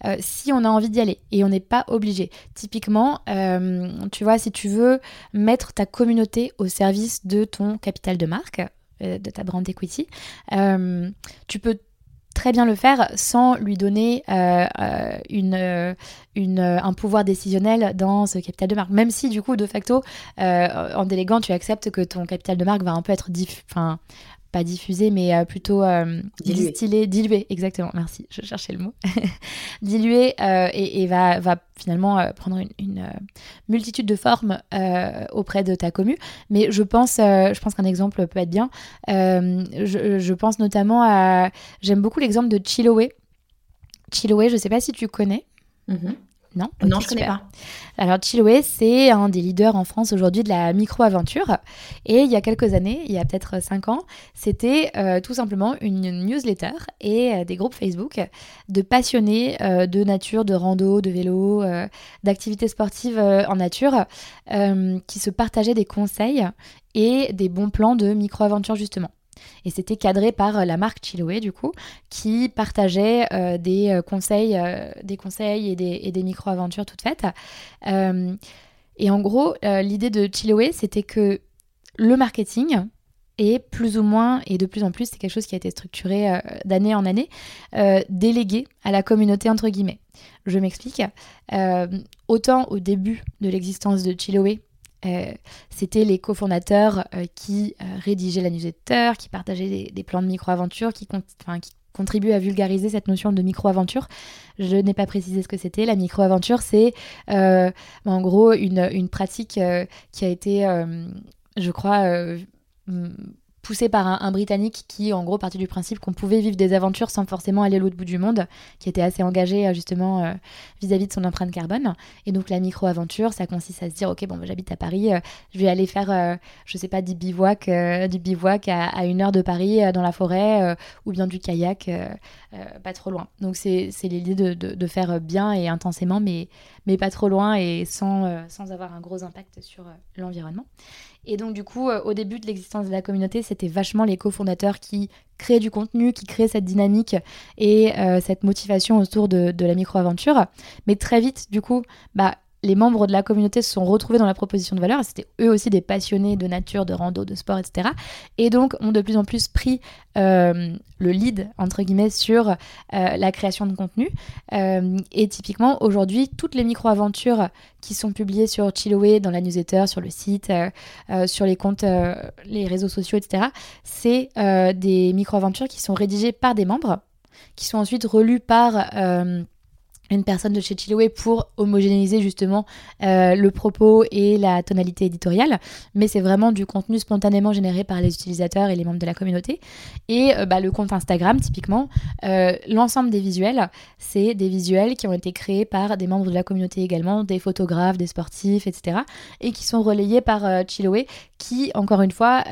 Speaker 2: euh, si on a envie d'y aller et on n'est pas obligé. Typiquement, euh, tu vois, si tu veux mettre ta communauté au service de ton capital de marque, de ta brand equity, tu peux très bien le faire sans lui donner un pouvoir décisionnel dans ce capital de marque. Même si, du coup, de facto, en déléguant, tu acceptes que ton capital de marque va un peu être diff pas diffusé, mais euh, plutôt euh, distillé, dilué, exactement, merci, je cherchais le mot, dilué euh, et, va, va finalement prendre une, multitude de formes auprès de ta commu. Mais je pense, je pense qu'un exemple peut être bien. Je, je, pense notamment à, j'aime beaucoup l'exemple de Chiloé. Chiloé, je ne sais pas si tu connais. Mm-hmm. Non
Speaker 1: Non, je ne connais pas.
Speaker 2: Alors, Chiloé, c'est un des leaders en France aujourd'hui de la micro-aventure. Et il y a quelques années, il y a peut-être cinq ans, c'était euh, tout simplement une newsletter et euh, des groupes Facebook de passionnés euh, de nature, de rando, de vélo, d'activités sportives en nature qui se partageaient des conseils et des bons plans de micro-aventure justement. Et c'était cadré par euh, la marque Chiloé, du coup, qui partageait euh, des, euh, conseils, des conseils et des, et des micro-aventures toutes faites. et en gros, l'idée de Chiloé, c'était que le marketing, est plus ou moins, et de plus en plus, c'est quelque chose qui a été structuré d'année en année, délégué à la communauté, entre guillemets. Je m'explique. autant au début de l'existence de Chiloé, euh, c'était les cofondateurs euh, qui euh, rédigeaient la newsletter, qui partageaient des, plans de micro-aventure, qui, qui contribuent à vulgariser cette notion de micro-aventure. Je n'ai pas précisé ce que c'était. La micro-aventure, c'est en gros une pratique qui a été, je crois, poussé par un, Britannique qui, en gros, partait du principe qu'on pouvait vivre des aventures sans forcément aller l'autre bout du monde, qui était assez engagé euh, justement euh, vis-à-vis de son empreinte carbone. Et donc la micro-aventure, ça consiste à se dire, ok, bon, bah, j'habite à Paris, euh, je vais aller faire, je sais pas, du bivouac, du bivouac à, une heure de Paris dans la forêt, ou bien du kayak, pas trop loin. Donc c'est l'idée de, de, de, faire bien et intensément, mais, mais pas trop loin et sans, sans avoir un gros impact sur l'environnement. Et donc, du coup, au début de l'existence de la communauté, c'était vachement les cofondateurs qui créaient du contenu, qui créaient cette dynamique et cette motivation autour de, de la micro-aventure. Mais très vite, du coup, bah, les membres de la communauté se sont retrouvés dans la proposition de valeur. C'était eux aussi des passionnés de nature, de rando, de sport, etc. Et donc ont de plus en plus pris euh, le lead, entre guillemets, sur euh, la création de contenu. Euh, et typiquement, aujourd'hui, toutes les micro-aventures qui sont publiées sur Chiloé, dans la newsletter, sur le site, sur les comptes, les réseaux sociaux, etc., c'est des micro-aventures qui sont rédigées par des membres, qui sont ensuite relus par une personne de chez Chiloé pour homogénéiser justement euh, le propos et la tonalité éditoriale, mais c'est vraiment du contenu spontanément généré par les utilisateurs et les membres de la communauté. Et euh, bah, le compte Instagram, typiquement, euh, l'ensemble des visuels, c'est des visuels qui ont été créés par des membres de la communauté également, des photographes, des sportifs, etc., et qui sont relayés par Chiloé, qui, encore une fois,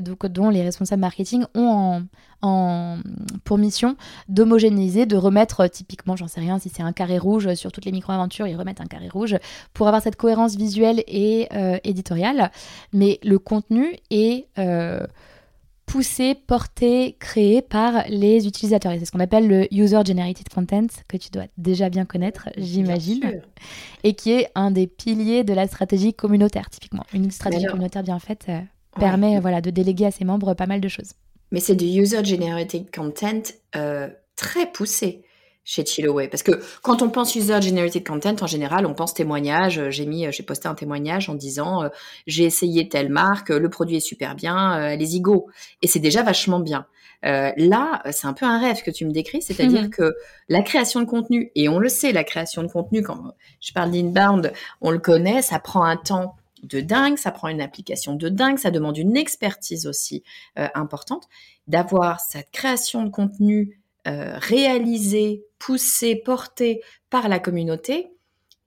Speaker 2: donc, dont les responsables marketing ont en, pour mission d'homogénéiser, de remettre typiquement, j'en sais rien, si c'est un carré rouge sur toutes les micro-aventures, ils remettent un carré rouge pour avoir cette cohérence visuelle et euh, éditoriale. Mais le contenu est euh, poussé, porté, créé par les utilisateurs. Et c'est ce qu'on appelle le User Generated Content, que tu dois déjà bien connaître, j'imagine, et qui est un des piliers de la stratégie communautaire, typiquement. Une stratégie communautaire bien faite euh, permet voilà, de déléguer à ses membres pas mal de choses.
Speaker 1: Mais c'est du user-generated content euh, très poussé chez Chiloé. Parce que quand on pense user-generated content, en général, on pense témoignage. J'ai mis, j'ai posté un témoignage en disant euh, j'ai essayé telle marque, le produit est super bien, euh, allez-y go. Et c'est déjà vachement bien. Euh, là, c'est un peu un rêve que tu me décris, c'est-à-dire mhm. que la création de contenu, et on le sait, la création de contenu, quand je parle d'inbound, on le connaît, ça prend un temps de dingue, ça prend une application de dingue, ça demande une expertise aussi euh, importante. D'avoir cette création de contenu euh, réalisée, poussée, portée par la communauté,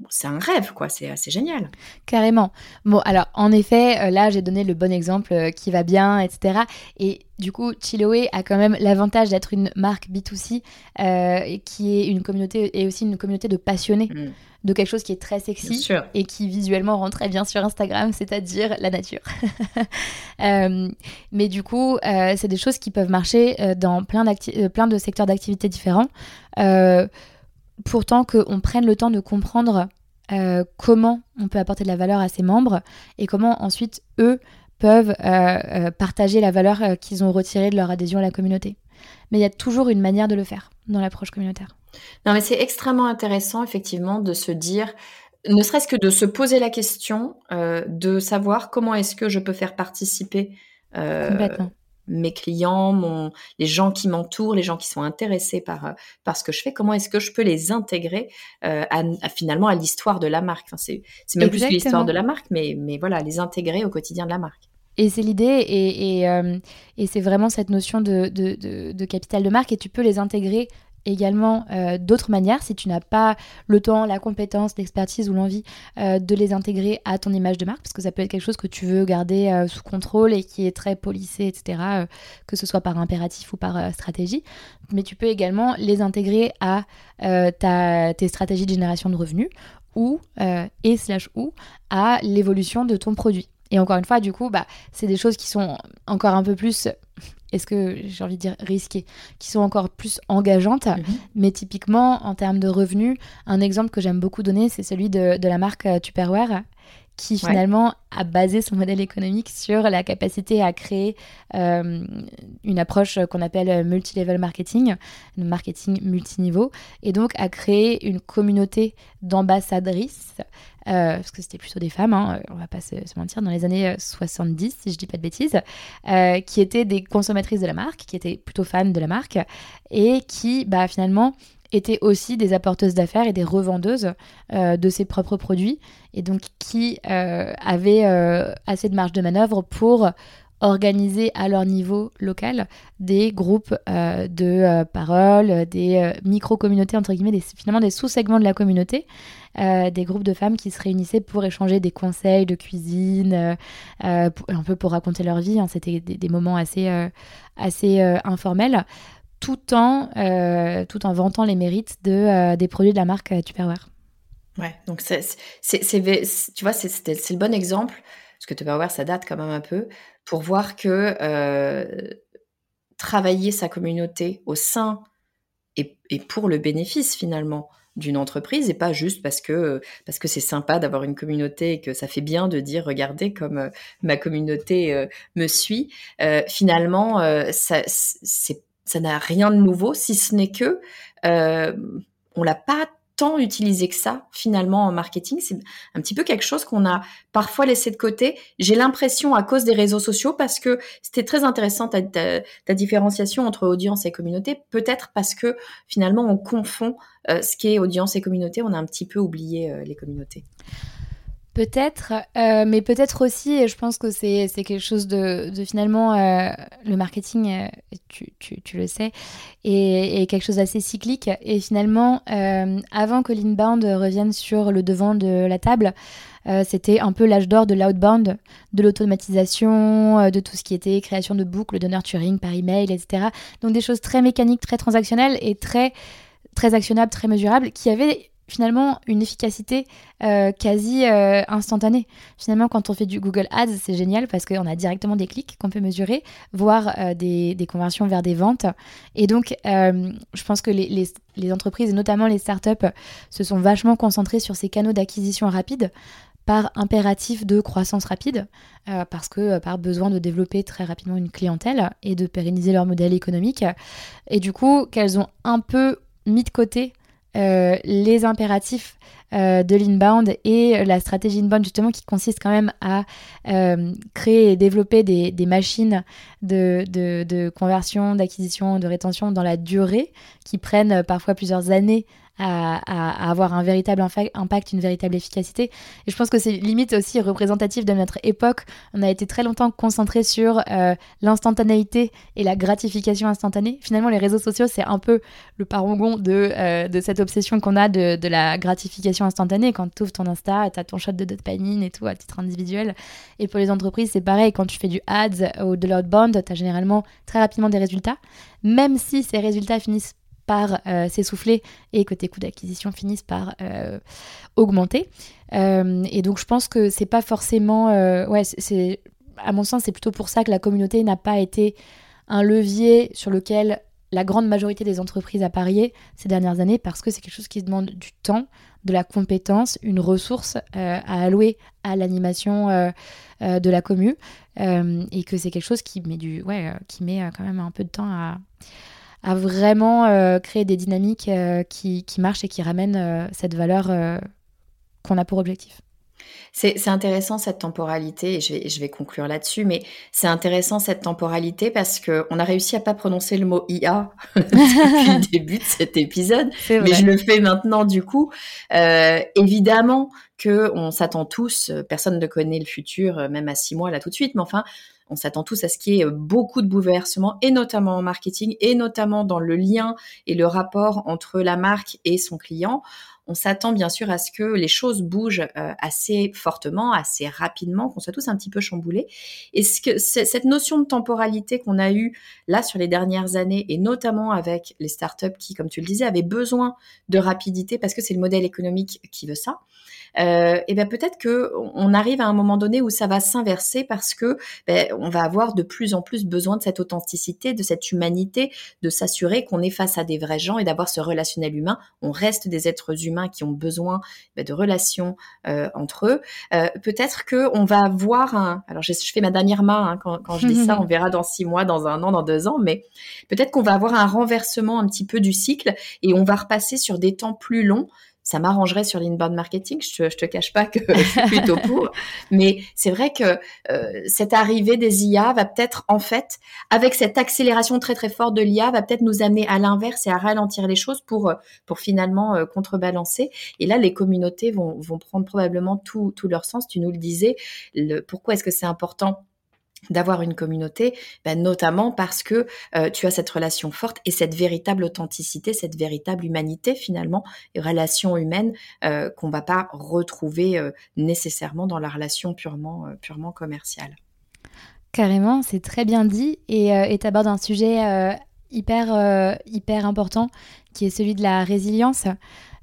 Speaker 1: c'est un rêve, quoi. C'est assez génial.
Speaker 2: Carrément. Bon, alors, en effet, euh, là, j'ai donné le bon exemple qui va bien, etc. Et du coup, Chiloé a quand même l'avantage d'être une marque B2C qui est une communauté et aussi une communauté de passionnés. Mm de quelque chose qui est très sexy et qui visuellement rend très bien sur Instagram, c'est-à-dire la nature. Euh, mais du coup, euh, c'est des choses qui peuvent marcher euh, dans plein, plein de secteurs d'activité différents. Pourtant qu'on prenne le temps de comprendre comment on peut apporter de la valeur à ses membres et comment ensuite eux peuvent partager la valeur qu'ils ont retirée de leur adhésion à la communauté. Mais il y a toujours une manière de le faire dans l'approche communautaire.
Speaker 1: Non, mais c'est extrêmement intéressant, effectivement, de se dire, ne serait-ce que de se poser la question, euh, de savoir comment est-ce que je peux faire participer euh, mes clients, mon, les gens qui m'entourent, les gens qui sont intéressés par, euh, par ce que je fais, comment est-ce que je peux les intégrer à, finalement à l'histoire de la marque. Enfin, c'est, c'est même plus l'histoire de la marque, mais, mais voilà, les intégrer au quotidien de la marque.
Speaker 2: Et c'est l'idée, et, et, et c'est vraiment cette notion de, de, de, de, capital de marque, et tu peux les intégrer également euh, d'autres manières si tu n'as pas le temps, la compétence, l'expertise ou l'envie euh, de les intégrer à ton image de marque, parce que ça peut être quelque chose que tu veux garder euh, sous contrôle et qui est très policé, etc., que ce soit par impératif ou par stratégie. Mais tu peux également les intégrer à ta, tes stratégies de génération de revenus ou, et slash ou, à l'évolution de ton produit. Et encore une fois, du coup, bah, c'est des choses qui sont encore un peu plus est-ce que j'ai envie de dire risquées, qui sont encore plus engageantes. Mhm. Mais typiquement, en termes de revenus, un exemple que j'aime beaucoup donner, c'est celui de, la marque euh, Tupperware qui finalement a basé son modèle économique sur la capacité à créer euh, une approche qu'on appelle multi-level marketing, marketing multiniveau, et donc à créer une communauté d'ambassadrices euh, parce que c'était plutôt des femmes, hein, on va pas se, mentir, dans les années 70, euh, si je dis pas de bêtises, euh, qui étaient des consommatrices de la marque, qui étaient plutôt fans de la marque, et qui, bah, finalement, étaient aussi des apporteuses d'affaires et des revendeuses de ses propres produits, et donc qui avaient assez de marge de manœuvre pour organiser à leur niveau local des groupes euh, de euh, parole, des euh, micro-communautés, entre guillemets, des, finalement des sous-segments de la communauté, des groupes de femmes qui se réunissaient pour échanger des conseils de cuisine, un peu pour raconter leur vie. Hein. C'était des, moments assez, assez informels, tout en, tout en vantant les mérites de, des produits de la marque Tupperware.
Speaker 1: Ouais, donc c'est, tu vois, c'est, le bon exemple parce que Tupperware, ça date quand même un peu, pour voir que travailler sa communauté au sein et, pour le bénéfice finalement d'une entreprise et pas juste parce que parce que c'est sympa d'avoir une communauté et que ça fait bien de dire regardez comme ma communauté me suit finalement ça c'est ça n'a rien de nouveau si ce n'est que on l'a pas tant utilisé que ça finalement en marketing. C'est un petit peu quelque chose qu'on a parfois laissé de côté. J'ai l'impression à cause des réseaux sociaux parce que c'était très intéressant ta, différenciation entre audience et communauté. Peut-être parce que finalement on confond euh, ce qui est audience et communauté. On a un petit peu oublié euh, les communautés.
Speaker 2: Peut-être, euh, mais peut-être aussi, et je pense que c'est quelque chose de, finalement, euh, le marketing, euh, tu, tu, tu, le sais, est, quelque chose d'assez cyclique. Et finalement, avant que l'inbound revienne sur le devant de la table, c'était un peu l'âge d'or de l'outbound, de l'automatisation, de tout ce qui était création de boucles de nurturing par email, etc. Donc des choses très mécaniques, très transactionnelles et très, très actionnables, très mesurables, qui avaient finalement une efficacité euh, quasi euh, instantanée. Finalement, quand on fait du Google Ads, c'est génial parce qu'on a directement des clics qu'on peut mesurer, voir euh, des, conversions vers des ventes. Et donc, je pense que les, entreprises, notamment les startups, se sont vachement concentrées sur ces canaux d'acquisition rapide par impératif de croissance rapide, parce que par besoin de développer très rapidement une clientèle et de pérenniser leur modèle économique. Et du coup, qu'elles ont un peu mis de côté euh, les impératifs euh, de l'inbound et la stratégie inbound justement qui consiste quand même à euh, créer et développer des, machines de, de conversion, d'acquisition, de rétention dans la durée qui prennent parfois plusieurs années à, avoir un véritable impact, une véritable efficacité. Et je pense que c'est limite aussi représentatif de notre époque. On a été très longtemps concentré sur euh, l'instantanéité et la gratification instantanée. Finalement, les réseaux sociaux, c'est un peu le parangon de, euh, cette obsession qu'on a de, de, la gratification instantanée. Quand tu ouvres ton Insta, tu as ton shot de dopamine et tout à titre individuel. Et pour les entreprises, c'est pareil. Quand tu fais du ads ou de l'outbound, tu as généralement très rapidement des résultats. Même si ces résultats finissent par euh, s'essouffler et que tes coûts d'acquisition finissent par euh, augmenter. Euh, et donc je pense que c'est pas forcément, ouais, c'est à mon sens c'est plutôt pour ça que la communauté n'a pas été un levier sur lequel la grande majorité des entreprises a parié ces dernières années parce que c'est quelque chose qui demande du temps, de la compétence, une ressource à allouer à l'animation de la commu et que c'est quelque chose qui met du ouais qui met quand même un peu de temps à à vraiment euh, créer des dynamiques euh, qui, qui, marchent et qui ramènent euh, cette valeur qu'on a pour objectif.
Speaker 1: C'est intéressant cette temporalité, et je vais, je vais conclure là-dessus, mais c'est intéressant cette temporalité parce qu'on a réussi à pas prononcer le mot IA depuis le début de cet épisode, mais je le fais maintenant du coup. Euh, évidemment que on s'attend tous, personne ne connaît le futur, même à six mois là tout de suite, mais enfin, on s'attend tous à ce qu'il y ait beaucoup de bouleversements, et notamment en marketing, et notamment dans le lien et le rapport entre la marque et son client. On s'attend bien sûr à ce que les choses bougent euh, assez fortement, assez rapidement, qu'on soit tous un petit peu chamboulés. Et ce que cette notion de temporalité qu'on a eue là sur les dernières années, et notamment avec les startups qui, comme tu le disais, avaient besoin de rapidité parce que c'est le modèle économique qui veut ça euh, et ben peut-être que on arrive à un moment donné où ça va s'inverser parce que ben, on va avoir de plus en plus besoin de cette authenticité, de cette humanité, de s'assurer qu'on est face à des vrais gens et d'avoir ce relationnel humain. On reste des êtres humains qui ont besoin ben, de relations euh, entre eux. Euh, peut-être que on va voir un. Alors je, fais Madame Irma hein, quand, quand je dis ça, on verra dans six mois, dans un an, dans deux ans, mais peut-être qu'on va avoir un renversement un petit peu du cycle et on va repasser sur des temps plus longs ça m'arrangerait sur l'inbound marketing. Je te, te cache pas que je suis plutôt pour. Mais c'est vrai que euh, cette arrivée des IA va peut-être, en fait, avec cette accélération très très forte de l'IA, va peut-être nous amener à l'inverse et à ralentir les choses pour euh, pour finalement euh, contrebalancer. Et là, les communautés vont vont prendre probablement tout tout leur sens. Tu nous le disais. Le, pourquoi est-ce que c'est important d'avoir une communauté, ben notamment parce que euh, tu as cette relation forte et cette véritable authenticité, cette véritable humanité finalement, relation humaine euh, qu'on va pas retrouver euh, nécessairement dans la relation purement purement commerciale.
Speaker 2: Carrément, c'est très bien dit et tu abordes un sujet hyper hyper important qui est celui de la résilience.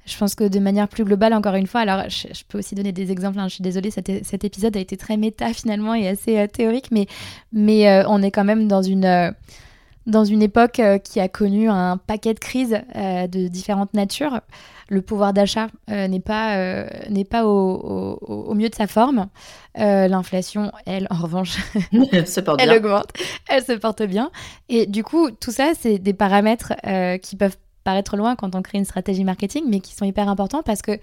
Speaker 2: Je pense que de manière plus globale, encore une fois, alors je, peux aussi donner des exemples, hein, je suis désolée, cet, cet, épisode a été très méta finalement et assez euh, théorique, mais, mais euh, on est quand même dans une, euh, dans une époque qui a connu un paquet de crises de différentes natures. Le pouvoir d'achat n'est pas, n'est pas au, au, mieux de sa forme. L'inflation, elle, en revanche, elle augmente, elle se porte bien. Et du coup, tout ça, c'est des paramètres qui peuvent paraître loin quand on crée une stratégie marketing, mais qui sont hyper importants parce que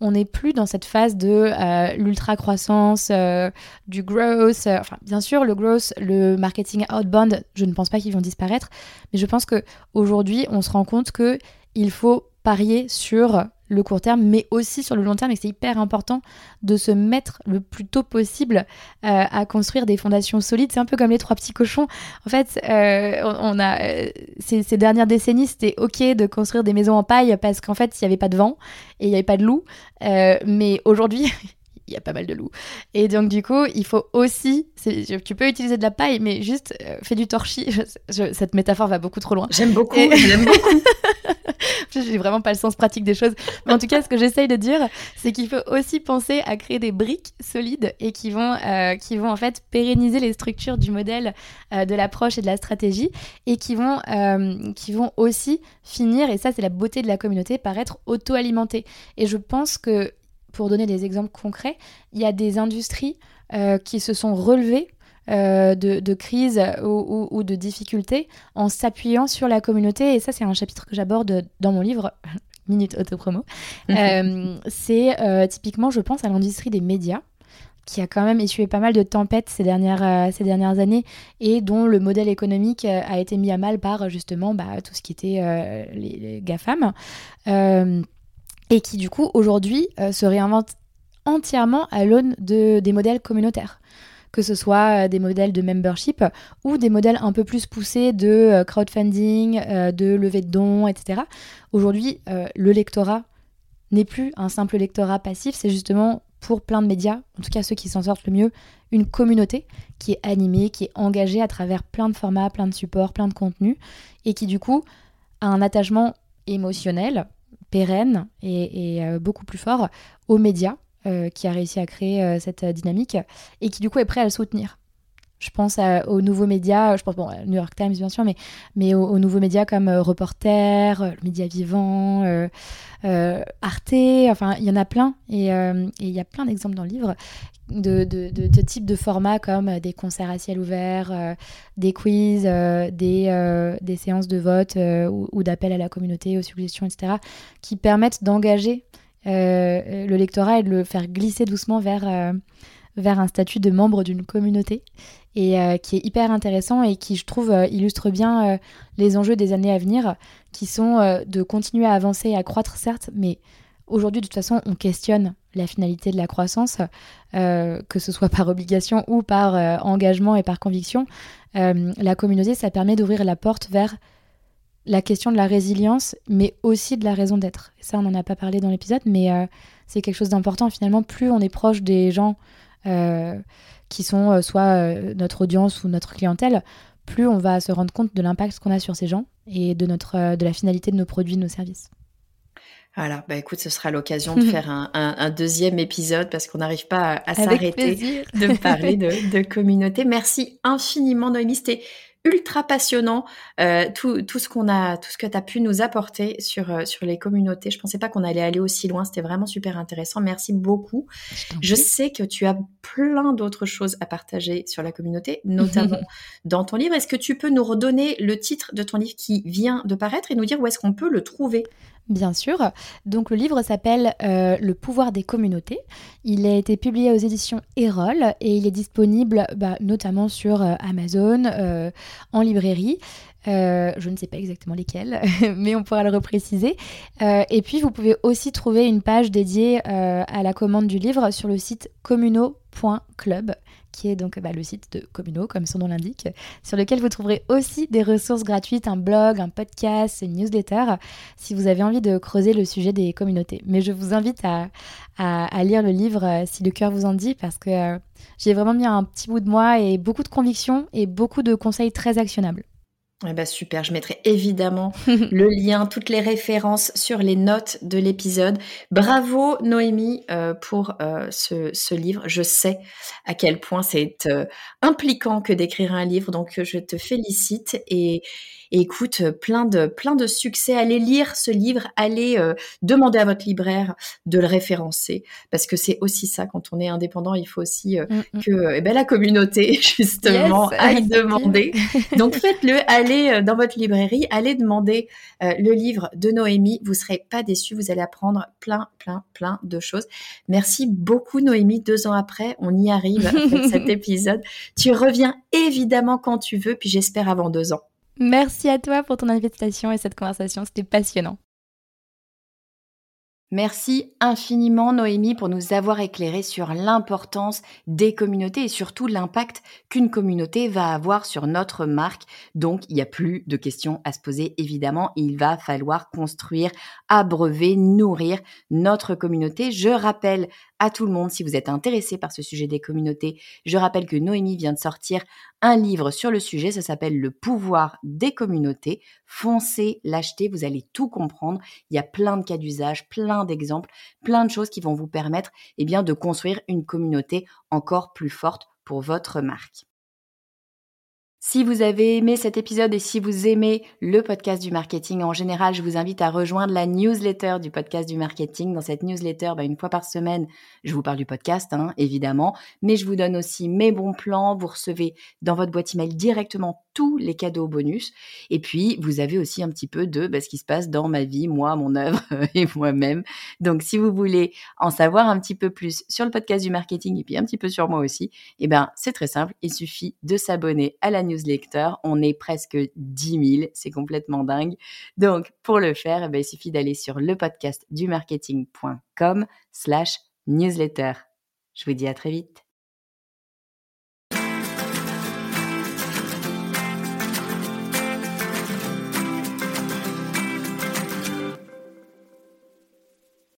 Speaker 2: on n'est plus dans cette phase de euh, l'ultra croissance, euh, du growth. Euh, bien sûr, le growth, le marketing outbound, je ne pense pas qu'ils vont disparaître, mais je pense que aujourd'hui, on se rend compte que il faut parier sur le court terme, mais aussi sur le long terme, et c'est hyper important de se mettre le plus tôt possible euh, à construire des fondations solides. C'est un peu comme les trois petits cochons. En fait, euh, on a euh, ces, ces, dernières décennies, c'était ok de construire des maisons en paille parce qu'en fait, il n'y avait pas de vent et il n'y avait pas de loups. mais aujourd'hui, il y a pas mal de loups. Et donc, du coup, il faut aussi. Tu peux utiliser de la paille, mais juste fais du torchis. cette métaphore va beaucoup trop loin.
Speaker 1: J'aime beaucoup, j'aime beaucoup.
Speaker 2: J'ai vraiment pas le sens pratique des choses. Mais en tout cas, ce que j'essaye de dire, c'est qu'il faut aussi penser à créer des briques solides et qui vont, euh, qui vont en fait pérenniser les structures du modèle, euh, de l'approche et de la stratégie et qui vont, euh, qui vont aussi finir, et ça c'est la beauté de la communauté, par être auto-alimentées. Et je pense que, pour donner des exemples concrets, il y a des industries qui se sont relevées euh, de, crise ou, de difficultés en s'appuyant sur la communauté. Et ça, c'est un chapitre que j'aborde dans mon livre. Minute autopromo. Mhm. Euh, c'est euh, typiquement, je pense, à l'industrie des médias qui a quand même essuyé pas mal de tempêtes ces dernières, ces dernières années et dont le modèle économique a été mis à mal par justement bah, tout ce qui était les, les, GAFAM et qui du coup aujourd'hui se réinvente entièrement à l'aune de, des modèles communautaires que ce soit euh, des modèles de membership ou des modèles un peu plus poussés de euh, crowdfunding, euh, de levée de dons, etc. Aujourd'hui, le lectorat n'est plus un simple lectorat passif, c'est justement pour plein de médias, en tout cas ceux qui s'en sortent le mieux, une communauté qui est animée, qui est engagée à travers plein de formats, plein de supports, plein de contenus, et qui du coup a un attachement émotionnel, pérenne et, beaucoup plus fort aux médias euh, qui a réussi à créer euh, cette euh, dynamique et qui du coup est prêt à le soutenir. Je pense aux nouveaux médias, je pense bon, New York Times bien sûr, mais, mais aux, nouveaux médias comme Reporter, le Média Vivant, Arte, enfin il y en a plein et il y a plein d'exemples dans le livre de, de, de, types de formats comme des concerts à ciel ouvert, des quiz, des, des, séances de vote ou, ou d'appel à la communauté, aux suggestions, etc., qui permettent d'engager euh, le lectorat et de le faire glisser doucement vers, euh, vers un statut de membre d'une communauté et euh, qui est hyper intéressant et qui, je trouve, illustre bien les enjeux des années à venir, qui sont de continuer à avancer et à croître, certes, mais aujourd'hui, de toute façon, on questionne la finalité de la croissance, que ce soit par obligation ou par engagement et par conviction. la communauté, ça permet d'ouvrir la porte vers la question de la résilience, mais aussi de la raison d'être. Ça, on n'en a pas parlé dans l'épisode, mais euh, c'est quelque chose d'important. Finalement, plus on est proche des gens euh, qui sont euh, soit notre audience ou notre clientèle, plus on va se rendre compte de l'impact qu'on a sur ces gens et de, notre, de la finalité de nos produits, de nos services.
Speaker 1: Voilà, bah écoute, ce sera l'occasion de faire un, deuxième épisode parce qu'on n'arrive pas à, s'arrêter de parler de, de, communauté. Merci infiniment, Noémie. C'était ultra passionnant euh, tout, tout, ce qu'on a tout ce que tu as pu nous apporter sur euh, sur les communautés. Je pensais pas qu'on allait aller aussi loin. C'était vraiment super intéressant. Merci beaucoup. Je, sais que tu as plein d'autres choses à partager sur la communauté notamment dans ton livre. Est-ce que tu peux nous redonner le titre de ton livre qui vient de paraître et nous dire où est-ce qu'on peut le trouver?
Speaker 2: Bien sûr. Donc le livre s'appelle euh, Le pouvoir des communautés. Il a été publié aux éditions Erol et il est disponible bah, notamment sur euh, Amazon, euh, en librairie. je ne sais pas exactement lesquelles, mais on pourra le repréciser. et puis, vous pouvez aussi trouver une page dédiée à la commande du livre sur le site communaux.club qui est donc bah, le site de Communo, comme son nom l'indique, sur lequel vous trouverez aussi des ressources gratuites, un blog, un podcast, une newsletter, si vous avez envie de creuser le sujet des communautés. Mais je vous invite à, lire le livre euh, si le cœur vous en dit, parce que euh, j'ai vraiment mis un petit bout de moi et beaucoup de conviction et beaucoup de conseils très actionnables.
Speaker 1: Eh ben super, je mettrai évidemment le lien, toutes les références sur les notes de l'épisode. Bravo Noémie euh, pour euh, ce, ce, livre. Je sais à quel point c'est euh, impliquant que d'écrire un livre, donc je te félicite et, écoute, euh, plein de, plein de succès. Allez lire ce livre, allez euh, demander à votre libraire de le référencer, parce que c'est aussi ça, quand on est indépendant, il faut aussi euh, mm, mm. que eh ben, la communauté, justement, aille demander. Donc faites-le, allez dans votre librairie, allez demander le livre de Noémie, vous serez pas déçus, vous allez apprendre plein, plein, plein de choses. Merci beaucoup Noémie, deux ans après, on y arrive avec cet épisode. Tu reviens évidemment quand tu veux, puis j'espère avant deux ans.
Speaker 2: Merci à toi pour ton invitation et cette conversation, c'était passionnant.
Speaker 1: Merci infiniment Noémie pour nous avoir éclairé sur l'importance des communautés et surtout l'impact qu'une communauté va avoir sur notre marque. Donc il n'y a plus de questions à se poser évidemment, il va falloir construire, abreuver, nourrir notre communauté. Je rappelle à tout le monde si vous êtes intéressé par ce sujet des communautés. Je rappelle que Noémie vient de sortir un livre sur le sujet, ça s'appelle Le pouvoir des communautés. Foncez l'acheter, vous allez tout comprendre. Il y a plein de cas d'usage, plein d'exemples, plein de choses qui vont vous permettre eh bien, de construire une communauté encore plus forte pour votre marque. Si vous avez aimé cet épisode et si vous aimez le podcast du marketing en général, je vous invite à rejoindre la newsletter du podcast du marketing. Dans cette newsletter, bah, une fois par semaine, je vous parle du podcast, hein, évidemment, mais je vous donne aussi mes bons plans. Vous recevez dans votre boîte email directement tous les cadeaux bonus. Et puis, vous avez aussi un petit peu de bah, ce qui se passe dans ma vie, moi, mon œuvre et moi-même. Donc, si vous voulez en savoir un petit peu plus sur le podcast du marketing et puis un petit peu sur moi aussi, eh ben, c'est très simple. Il suffit de s'abonner à la newsletter. On est presque 10 000. C'est complètement dingue. Donc, pour le faire, eh ben, il suffit d'aller sur le podcast du slash newsletter. Je vous dis à très vite.